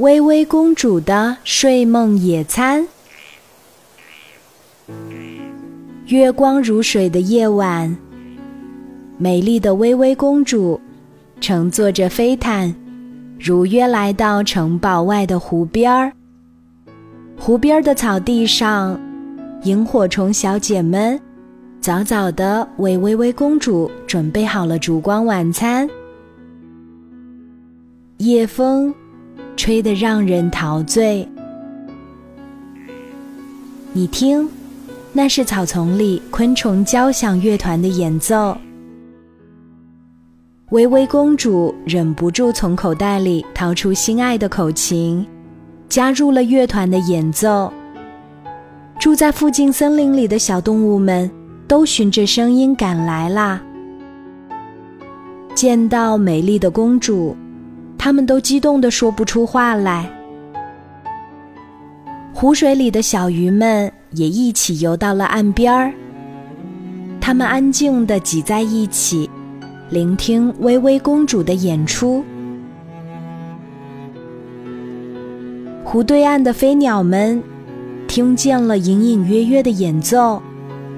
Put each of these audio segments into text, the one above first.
微微公主的睡梦野餐。月光如水的夜晚，美丽的微微公主乘坐着飞毯，如约来到城堡外的湖边儿。湖边的草地上，萤火虫小姐们早早的为微微公主准备好了烛光晚餐。夜风吹得让人陶醉。你听，那是草丛里昆虫交响乐团的演奏。微微公主忍不住从口袋里掏出心爱的口琴。加入了乐团的演奏。住在附近森林里的小动物们都循着声音赶来啦。见到美丽的公主，他们都激动的说不出话来。湖水里的小鱼们也一起游到了岸边儿。他们安静的挤在一起，聆听微微公主的演出。湖对岸的飞鸟们听见了隐隐约约的演奏，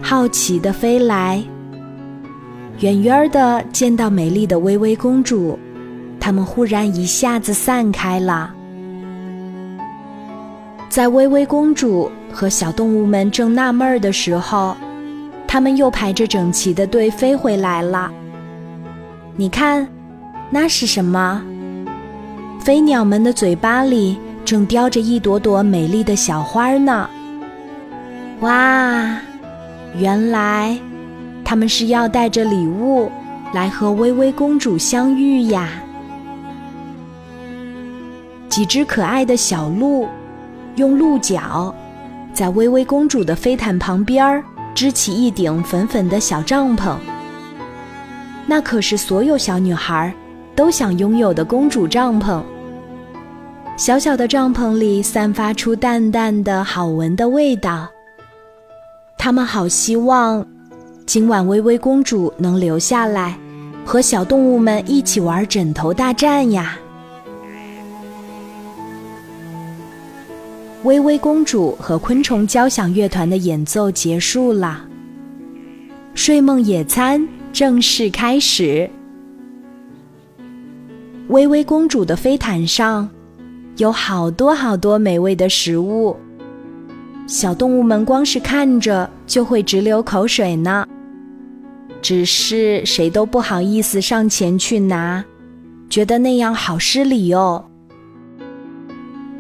好奇的飞来。远远的见到美丽的微微公主，它们忽然一下子散开了。在微微公主和小动物们正纳闷儿的时候，它们又排着整齐的队飞回来了。你看，那是什么？飞鸟们的嘴巴里。正叼着一朵朵美丽的小花呢。哇，原来他们是要带着礼物来和微微公主相遇呀！几只可爱的小鹿用鹿角在微微公主的飞毯旁边支起一顶粉粉的小帐篷，那可是所有小女孩都想拥有的公主帐篷。小小的帐篷里散发出淡淡的好闻的味道。他们好希望今晚微微公主能留下来，和小动物们一起玩枕头大战呀！微微公主和昆虫交响乐团的演奏结束了，睡梦野餐正式开始。微微公主的飞毯上。有好多好多美味的食物，小动物们光是看着就会直流口水呢。只是谁都不好意思上前去拿，觉得那样好失礼哦。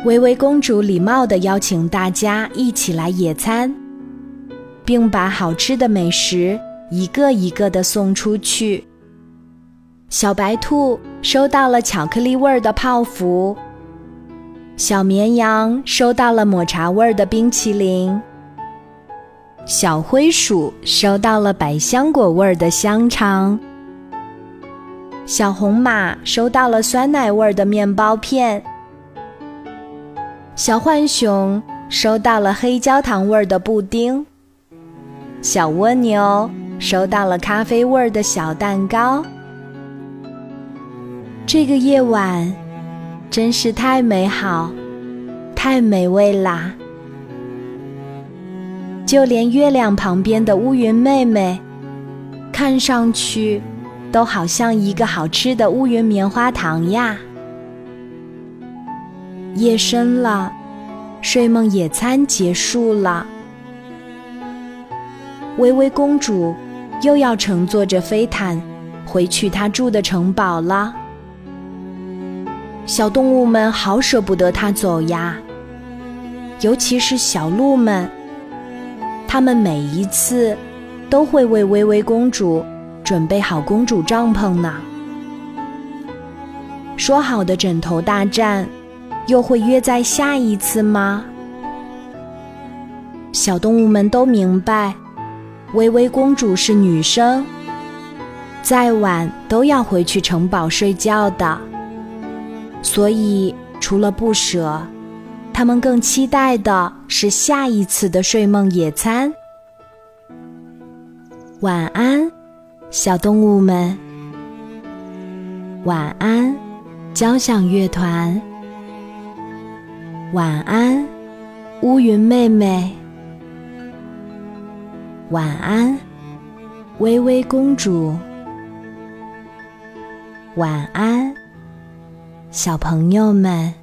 微微公主礼貌地邀请大家一起来野餐，并把好吃的美食一个一个地送出去。小白兔收到了巧克力味儿的泡芙。小绵羊收到了抹茶味儿的冰淇淋，小灰鼠收到了百香果味儿的香肠，小红马收到了酸奶味儿的面包片，小浣熊收到了黑焦糖味儿的布丁，小蜗牛收到了咖啡味儿的小蛋糕。这个夜晚。真是太美好，太美味啦！就连月亮旁边的乌云妹妹，看上去都好像一个好吃的乌云棉花糖呀。夜深了，睡梦野餐结束了，微微公主又要乘坐着飞毯回去她住的城堡了。小动物们好舍不得它走呀，尤其是小鹿们。它们每一次都会为微微公主准备好公主帐篷呢。说好的枕头大战，又会约在下一次吗？小动物们都明白，微微公主是女生，再晚都要回去城堡睡觉的。所以，除了不舍，他们更期待的是下一次的睡梦野餐。晚安，小动物们。晚安，交响乐团。晚安，乌云妹妹。晚安，微微公主。晚安，小朋友们。